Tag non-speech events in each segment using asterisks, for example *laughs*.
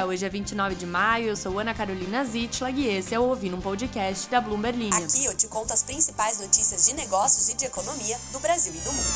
dia! Hoje é 29 de maio, eu sou Ana Carolina Zitlag e esse é o Ouvindo um Podcast da Bloomberg Linha. Aqui eu te conto as principais notícias de negócios e de economia do Brasil e do mundo.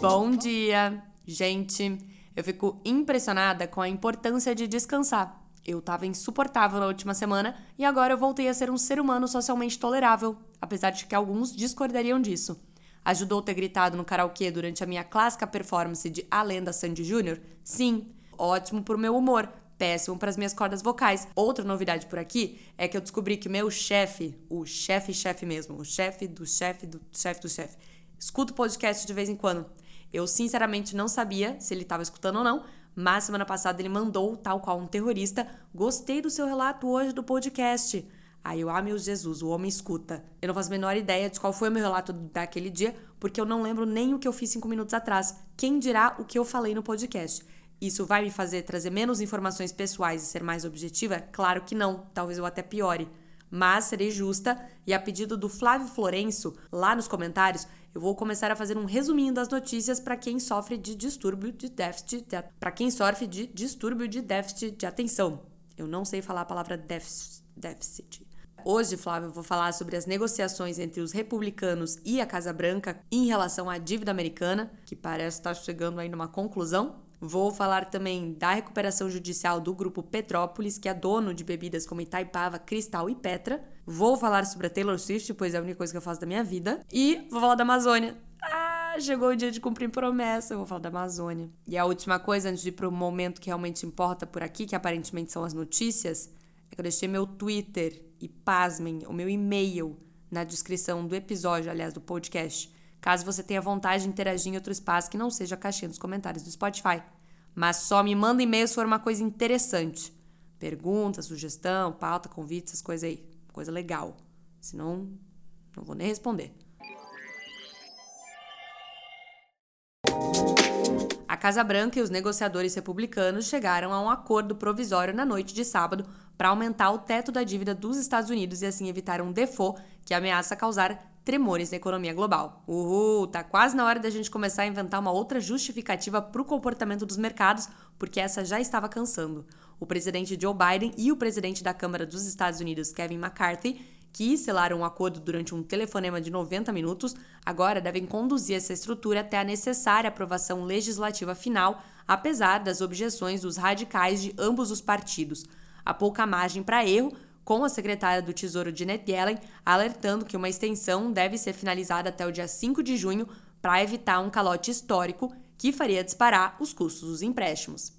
Bom dia! Gente, eu fico impressionada com a importância de descansar. Eu estava insuportável na última semana e agora eu voltei a ser um ser humano socialmente tolerável, apesar de que alguns discordariam disso. Ajudou ter gritado no karaokê durante a minha clássica performance de A Lenda Sandy Jr.? Sim. Ótimo pro meu humor, péssimo para as minhas cordas vocais. Outra novidade por aqui é que eu descobri que meu chefe, o chefe-chefe mesmo, o chefe do chefe do chefe do chefe, escuta o podcast de vez em quando. Eu sinceramente não sabia se ele estava escutando ou não, mas semana passada ele mandou, tal qual um terrorista, gostei do seu relato hoje do podcast. Aí eu, ah, meu Jesus, o homem escuta. Eu não faço a menor ideia de qual foi o meu relato daquele dia, porque eu não lembro nem o que eu fiz cinco minutos atrás. Quem dirá o que eu falei no podcast? Isso vai me fazer trazer menos informações pessoais e ser mais objetiva? Claro que não. Talvez eu até piore. Mas serei justa e a pedido do Flávio Florenço, lá nos comentários, eu vou começar a fazer um resuminho das notícias para quem sofre de distúrbio de déficit, de, para quem sofre de distúrbio de déficit de atenção. Eu não sei falar a palavra déficit. Hoje, Flávio, eu vou falar sobre as negociações entre os republicanos e a Casa Branca em relação à dívida americana, que parece estar chegando aí numa conclusão. Vou falar também da recuperação judicial do grupo Petrópolis, que é dono de bebidas como Itaipava, Cristal e Petra. Vou falar sobre a Taylor Swift, pois é a única coisa que eu faço da minha vida. E vou falar da Amazônia. Ah, chegou o dia de cumprir promessa. Eu vou falar da Amazônia. E a última coisa, antes de ir para o momento que realmente importa por aqui, que aparentemente são as notícias, é que eu deixei meu Twitter e pasmem, o meu e-mail na descrição do episódio, aliás, do podcast, caso você tenha vontade de interagir em outro espaço que não seja a caixinha dos comentários do Spotify. Mas só me manda e-mail se for uma coisa interessante. Pergunta, sugestão, pauta, convite, essas coisas aí. Coisa legal. Senão, não vou nem responder. A Casa Branca e os negociadores republicanos chegaram a um acordo provisório na noite de sábado para aumentar o teto da dívida dos Estados Unidos e assim evitar um default que ameaça causar tremores na economia global. Uhul, tá quase na hora da gente começar a inventar uma outra justificativa para o comportamento dos mercados, porque essa já estava cansando. O presidente Joe Biden e o presidente da Câmara dos Estados Unidos, Kevin McCarthy, que selaram um acordo durante um telefonema de 90 minutos, agora devem conduzir essa estrutura até a necessária aprovação legislativa final, apesar das objeções dos radicais de ambos os partidos há pouca margem para erro, com a secretária do Tesouro Janet Yellen alertando que uma extensão deve ser finalizada até o dia 5 de junho para evitar um calote histórico que faria disparar os custos dos empréstimos.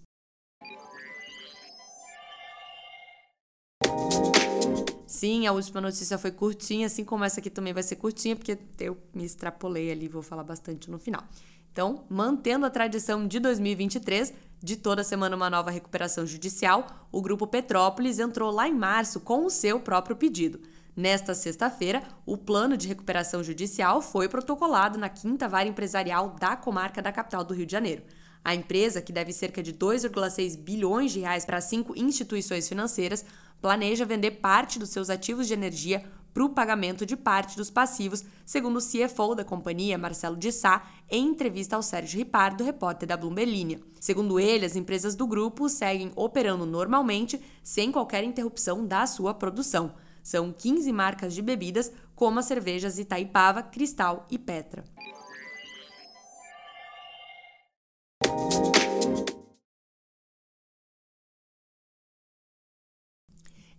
Sim, a última notícia foi curtinha, assim como essa aqui também vai ser curtinha, porque eu me extrapolei ali, vou falar bastante no final. Então, mantendo a tradição de 2023, de toda semana uma nova recuperação judicial, o Grupo Petrópolis entrou lá em março com o seu próprio pedido. Nesta sexta-feira, o plano de recuperação judicial foi protocolado na quinta vara empresarial da comarca da capital do Rio de Janeiro. A empresa, que deve cerca de 2,6 bilhões de reais para cinco instituições financeiras, planeja vender parte dos seus ativos de energia para o pagamento de parte dos passivos, segundo o CFO da companhia, Marcelo de Sá, em entrevista ao Sérgio Ripardo, repórter da Bloomberg Linha. Segundo ele, as empresas do grupo seguem operando normalmente, sem qualquer interrupção da sua produção. São 15 marcas de bebidas, como as cervejas Itaipava, Cristal e Petra.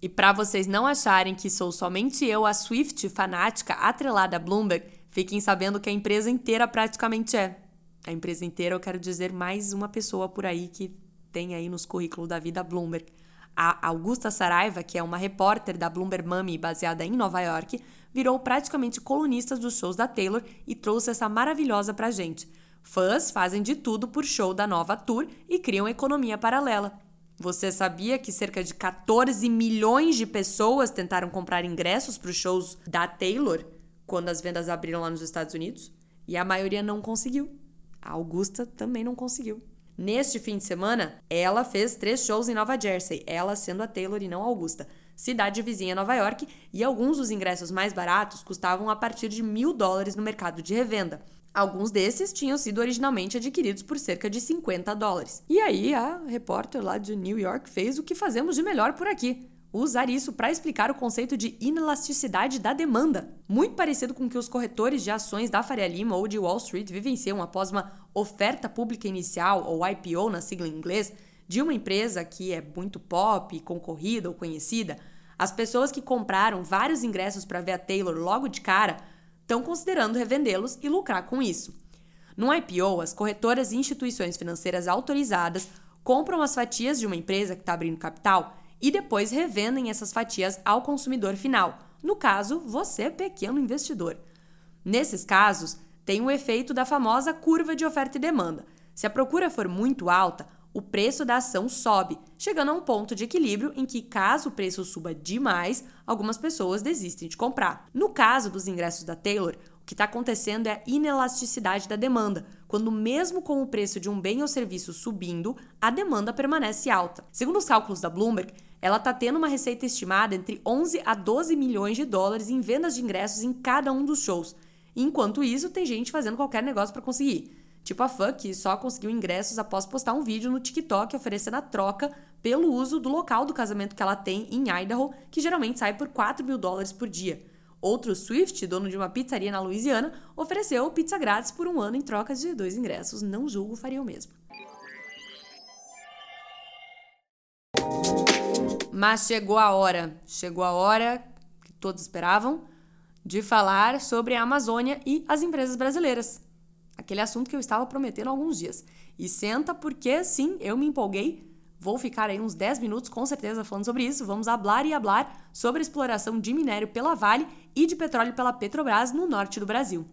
E para vocês não acharem que sou somente eu, a Swift fanática atrelada a Bloomberg, fiquem sabendo que a empresa inteira praticamente é. A empresa inteira, eu quero dizer mais uma pessoa por aí que tem aí nos currículos da vida Bloomberg. A Augusta Saraiva, que é uma repórter da Bloomberg Mummy baseada em Nova York, virou praticamente colunista dos shows da Taylor e trouxe essa maravilhosa pra gente. Fãs fazem de tudo por show da nova tour e criam economia paralela. Você sabia que cerca de 14 milhões de pessoas tentaram comprar ingressos para os shows da Taylor quando as vendas abriram lá nos Estados Unidos? E a maioria não conseguiu. A Augusta também não conseguiu. Neste fim de semana, ela fez três shows em Nova Jersey, ela sendo a Taylor e não a Augusta, cidade vizinha Nova York, e alguns dos ingressos mais baratos custavam a partir de mil dólares no mercado de revenda. Alguns desses tinham sido originalmente adquiridos por cerca de 50 dólares. E aí a repórter lá de New York fez o que fazemos de melhor por aqui usar isso para explicar o conceito de inelasticidade da demanda, muito parecido com o que os corretores de ações da Faria Lima ou de Wall Street vivenciam após uma oferta pública inicial, ou IPO na sigla em inglês, de uma empresa que é muito pop, concorrida ou conhecida. As pessoas que compraram vários ingressos para ver a Taylor logo de cara estão considerando revendê-los e lucrar com isso. No IPO, as corretoras e instituições financeiras autorizadas compram as fatias de uma empresa que está abrindo capital e depois revendem essas fatias ao consumidor final, no caso, você, pequeno investidor. Nesses casos, tem o efeito da famosa curva de oferta e demanda. Se a procura for muito alta, o preço da ação sobe, chegando a um ponto de equilíbrio em que, caso o preço suba demais, algumas pessoas desistem de comprar. No caso dos ingressos da Taylor, o que está acontecendo é a inelasticidade da demanda, quando, mesmo com o preço de um bem ou serviço subindo, a demanda permanece alta. Segundo os cálculos da Bloomberg, ela está tendo uma receita estimada entre 11 a 12 milhões de dólares em vendas de ingressos em cada um dos shows. Enquanto isso, tem gente fazendo qualquer negócio para conseguir. Tipo a fã que só conseguiu ingressos após postar um vídeo no TikTok oferecendo a troca pelo uso do local do casamento que ela tem em Idaho, que geralmente sai por 4 mil dólares por dia. Outro Swift, dono de uma pizzaria na Louisiana, ofereceu pizza grátis por um ano em troca de dois ingressos. Não julgo, faria o mesmo. Mas chegou a hora, chegou a hora que todos esperavam, de falar sobre a Amazônia e as empresas brasileiras. Aquele assunto que eu estava prometendo há alguns dias. E senta porque, sim, eu me empolguei Vou ficar aí uns 10 minutos com certeza falando sobre isso. Vamos hablar e hablar sobre a exploração de minério pela Vale e de petróleo pela Petrobras no norte do Brasil.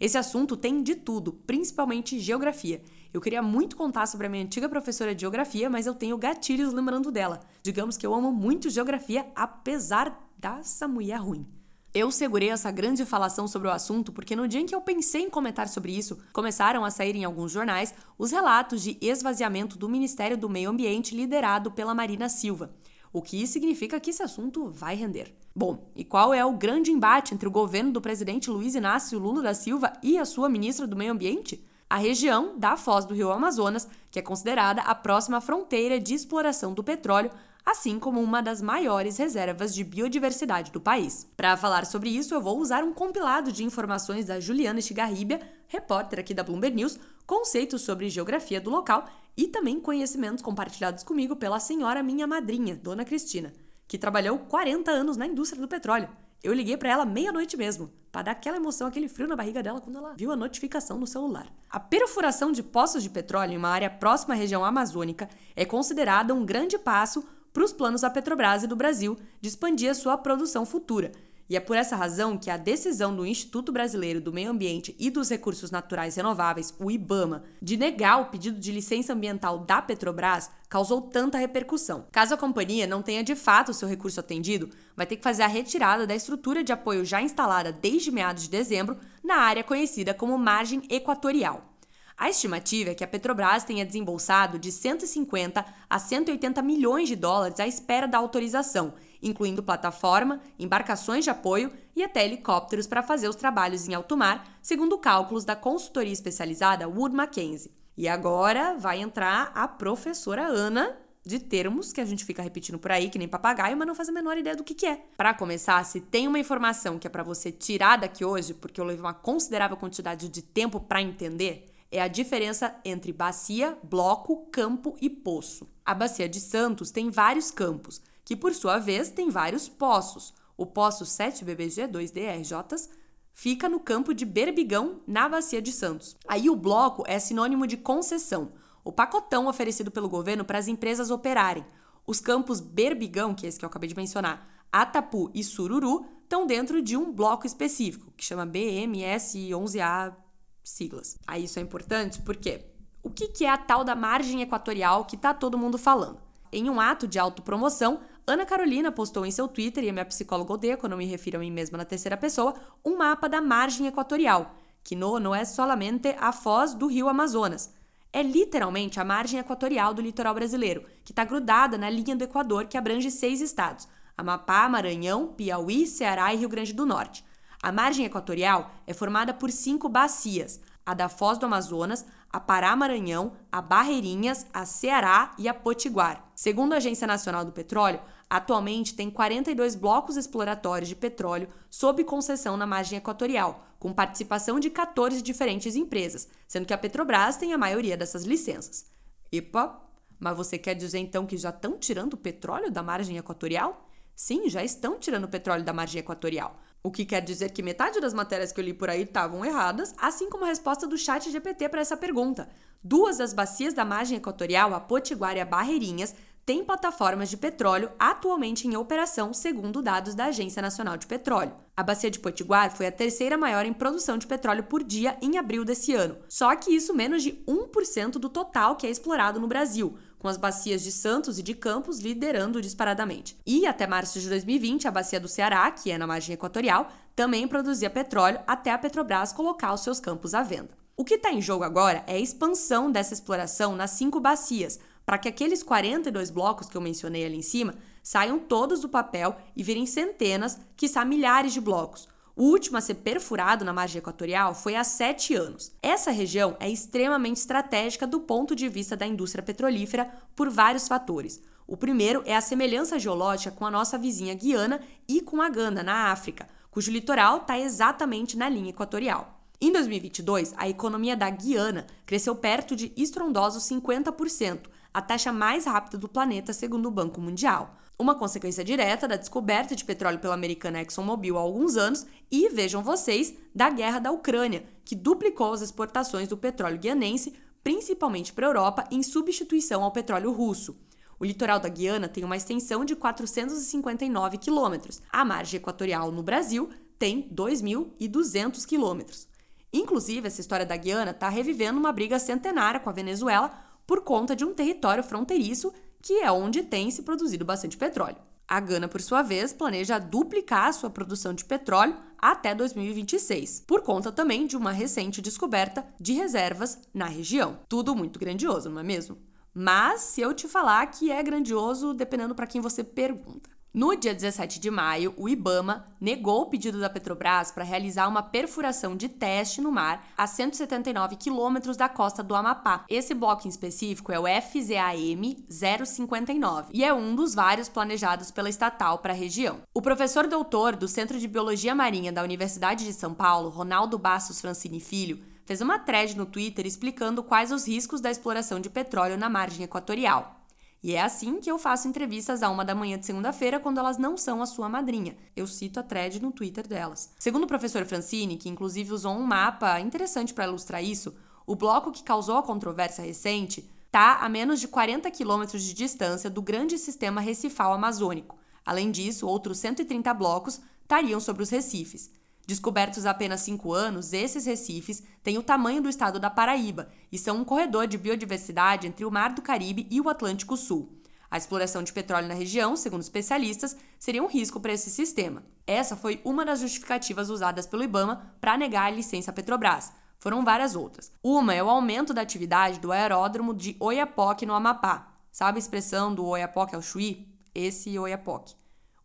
Esse assunto tem de tudo, principalmente geografia. Eu queria muito contar sobre a minha antiga professora de geografia, mas eu tenho gatilhos lembrando dela. Digamos que eu amo muito geografia, apesar dessa mulher ruim. Eu segurei essa grande falação sobre o assunto porque no dia em que eu pensei em comentar sobre isso, começaram a sair em alguns jornais os relatos de esvaziamento do Ministério do Meio Ambiente liderado pela Marina Silva, o que significa que esse assunto vai render. Bom, e qual é o grande embate entre o governo do presidente Luiz Inácio Lula da Silva e a sua ministra do Meio Ambiente? A região da foz do rio Amazonas, que é considerada a próxima fronteira de exploração do petróleo assim como uma das maiores reservas de biodiversidade do país. Para falar sobre isso, eu vou usar um compilado de informações da Juliana Estigarribia, repórter aqui da Bloomberg News, conceitos sobre geografia do local e também conhecimentos compartilhados comigo pela senhora minha madrinha, Dona Cristina, que trabalhou 40 anos na indústria do petróleo. Eu liguei para ela meia-noite mesmo, para dar aquela emoção, aquele frio na barriga dela quando ela viu a notificação no celular. A perfuração de poços de petróleo em uma área próxima à região amazônica é considerada um grande passo para os planos da Petrobras e do Brasil de expandir a sua produção futura. E é por essa razão que a decisão do Instituto Brasileiro do Meio Ambiente e dos Recursos Naturais Renováveis, o IBAMA, de negar o pedido de licença ambiental da Petrobras causou tanta repercussão. Caso a companhia não tenha de fato seu recurso atendido, vai ter que fazer a retirada da estrutura de apoio já instalada desde meados de dezembro na área conhecida como margem equatorial. A estimativa é que a Petrobras tenha desembolsado de 150 a 180 milhões de dólares à espera da autorização, incluindo plataforma, embarcações de apoio e até helicópteros para fazer os trabalhos em alto mar, segundo cálculos da consultoria especializada Wood Mackenzie. E agora vai entrar a professora Ana de termos que a gente fica repetindo por aí, que nem papagaio, mas não faz a menor ideia do que, que é. Para começar, se tem uma informação que é para você tirar daqui hoje, porque eu levei uma considerável quantidade de tempo para entender, é a diferença entre bacia, bloco, campo e poço. A Bacia de Santos tem vários campos, que por sua vez tem vários poços. O poço 7BBG2DRJ fica no campo de Berbigão, na Bacia de Santos. Aí o bloco é sinônimo de concessão, o pacotão oferecido pelo governo para as empresas operarem. Os campos Berbigão, que é esse que eu acabei de mencionar, Atapu e Sururu, estão dentro de um bloco específico, que chama BMS11A siglas. Aí isso é importante porque o que, é a tal da margem equatorial que tá todo mundo falando? Em um ato de autopromoção, Ana Carolina postou em seu Twitter, e a minha psicóloga odeia quando me refiro a mim mesma na terceira pessoa, um mapa da margem equatorial, que no, não é solamente a foz do rio Amazonas. É literalmente a margem equatorial do litoral brasileiro, que está grudada na linha do Equador que abrange seis estados: Amapá, Maranhão, Piauí, Ceará e Rio Grande do Norte. A margem equatorial é formada por cinco bacias. a da Foz do Amazonas, a Pará Maranhão, a Barreirinhas, a Ceará e a Potiguar. Segundo a Agência Nacional do Petróleo, atualmente tem 42 blocos exploratórios de petróleo sob concessão na margem equatorial, com participação de 14 diferentes empresas, sendo que a Petrobras tem a maioria dessas licenças. Epa, mas você quer dizer então que já estão tirando petróleo da margem equatorial? Sim, já estão tirando petróleo da margem equatorial. O que quer dizer que metade das matérias que eu li por aí estavam erradas, assim como a resposta do chat GPT para essa pergunta. Duas das bacias da margem equatorial, a Potiguar e a Barreirinhas, têm plataformas de petróleo atualmente em operação, segundo dados da Agência Nacional de Petróleo. A bacia de Potiguar foi a terceira maior em produção de petróleo por dia em abril desse ano, só que isso menos de 1% do total que é explorado no Brasil, com as bacias de Santos e de Campos liderando disparadamente. E até março de 2020, a bacia do Ceará, que é na margem equatorial, também produzia petróleo até a Petrobras colocar os seus campos à venda. O que está em jogo agora é a expansão dessa exploração nas cinco bacias, para que aqueles 42 blocos que eu mencionei ali em cima saiam todos do papel e virem centenas, quiçá milhares de blocos, o último a ser perfurado na margem equatorial foi há sete anos. Essa região é extremamente estratégica do ponto de vista da indústria petrolífera por vários fatores. O primeiro é a semelhança geológica com a nossa vizinha Guiana e com a Gana, na África, cujo litoral está exatamente na linha equatorial. Em 2022, a economia da Guiana cresceu perto de estrondosos 50%, a taxa mais rápida do planeta, segundo o Banco Mundial uma consequência direta da descoberta de petróleo pela americana ExxonMobil há alguns anos e, vejam vocês, da guerra da Ucrânia, que duplicou as exportações do petróleo guianense, principalmente para a Europa, em substituição ao petróleo russo. O litoral da Guiana tem uma extensão de 459 quilômetros. A margem equatorial no Brasil tem 2.200 quilômetros. Inclusive, essa história da Guiana está revivendo uma briga centenária com a Venezuela por conta de um território fronteiriço que é onde tem se produzido bastante petróleo. A Gana, por sua vez, planeja duplicar sua produção de petróleo até 2026, por conta também de uma recente descoberta de reservas na região. Tudo muito grandioso, não é mesmo? Mas se eu te falar que é grandioso, dependendo para quem você pergunta. No dia 17 de maio, o IBAMA negou o pedido da Petrobras para realizar uma perfuração de teste no mar a 179 quilômetros da costa do Amapá. Esse bloco em específico é o FZAM 059 e é um dos vários planejados pela estatal para a região. O professor doutor do Centro de Biologia Marinha da Universidade de São Paulo, Ronaldo Bastos Francini Filho, fez uma thread no Twitter explicando quais os riscos da exploração de petróleo na margem equatorial. E é assim que eu faço entrevistas a uma da manhã de segunda-feira quando elas não são a sua madrinha. Eu cito a thread no Twitter delas. Segundo o professor Francini, que inclusive usou um mapa interessante para ilustrar isso, o bloco que causou a controvérsia recente está a menos de 40 quilômetros de distância do grande sistema recifal amazônico. Além disso, outros 130 blocos estariam sobre os recifes. Descobertos há apenas cinco anos, esses recifes têm o tamanho do estado da Paraíba e são um corredor de biodiversidade entre o Mar do Caribe e o Atlântico Sul. A exploração de petróleo na região, segundo especialistas, seria um risco para esse sistema. Essa foi uma das justificativas usadas pelo IBAMA para negar a licença Petrobras. Foram várias outras. Uma é o aumento da atividade do aeródromo de Oiapoque, no Amapá. Sabe a expressão do Oiapoque ao Chuí? Esse Oiapoque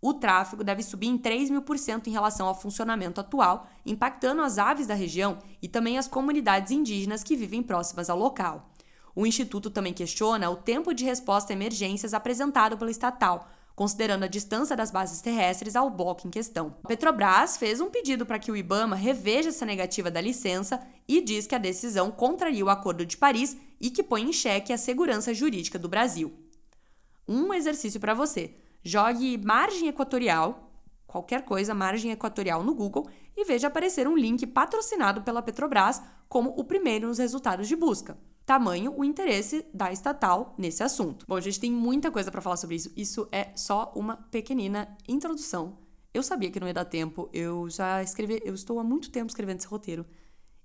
o tráfego deve subir em 3 mil por cento em relação ao funcionamento atual, impactando as aves da região e também as comunidades indígenas que vivem próximas ao local. O Instituto também questiona o tempo de resposta a emergências apresentado pela estatal, considerando a distância das bases terrestres ao bloco em questão. A Petrobras fez um pedido para que o IBAMA reveja essa negativa da licença e diz que a decisão contraria o Acordo de Paris e que põe em xeque a segurança jurídica do Brasil. Um exercício para você. Jogue margem equatorial, qualquer coisa, margem equatorial no Google e veja aparecer um link patrocinado pela Petrobras como o primeiro nos resultados de busca. Tamanho o interesse da estatal nesse assunto. Bom, a gente tem muita coisa para falar sobre isso. Isso é só uma pequenina introdução. Eu sabia que não ia dar tempo. Eu já escrevi, eu estou há muito tempo escrevendo esse roteiro.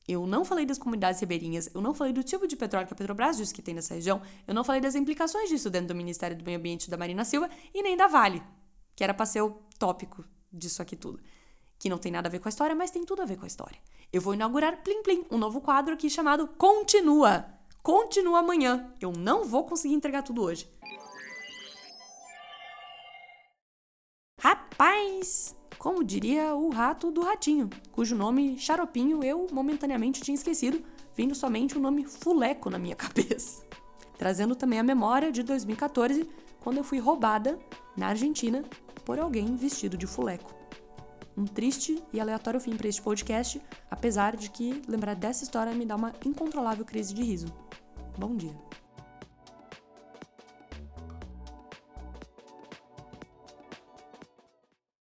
Eu não falei das comunidades ribeirinhas, eu não falei do tipo de petróleo que a Petrobras diz que tem nessa região, eu não falei das implicações disso dentro do Ministério do Meio Ambiente da Marina Silva e nem da Vale, que era para ser o tópico disso aqui tudo. Que não tem nada a ver com a história, mas tem tudo a ver com a história. Eu vou inaugurar Plim Plim, um novo quadro aqui chamado Continua. Continua amanhã. Eu não vou conseguir entregar tudo hoje. Rapaz! Como diria o rato do ratinho, cujo nome xaropinho eu momentaneamente tinha esquecido, vindo somente o nome Fuleco na minha *laughs* cabeça. Trazendo também a memória de 2014, quando eu fui roubada na Argentina por alguém vestido de fuleco. Um triste e aleatório fim para este podcast, apesar de que lembrar dessa história me dá uma incontrolável crise de riso. Bom dia.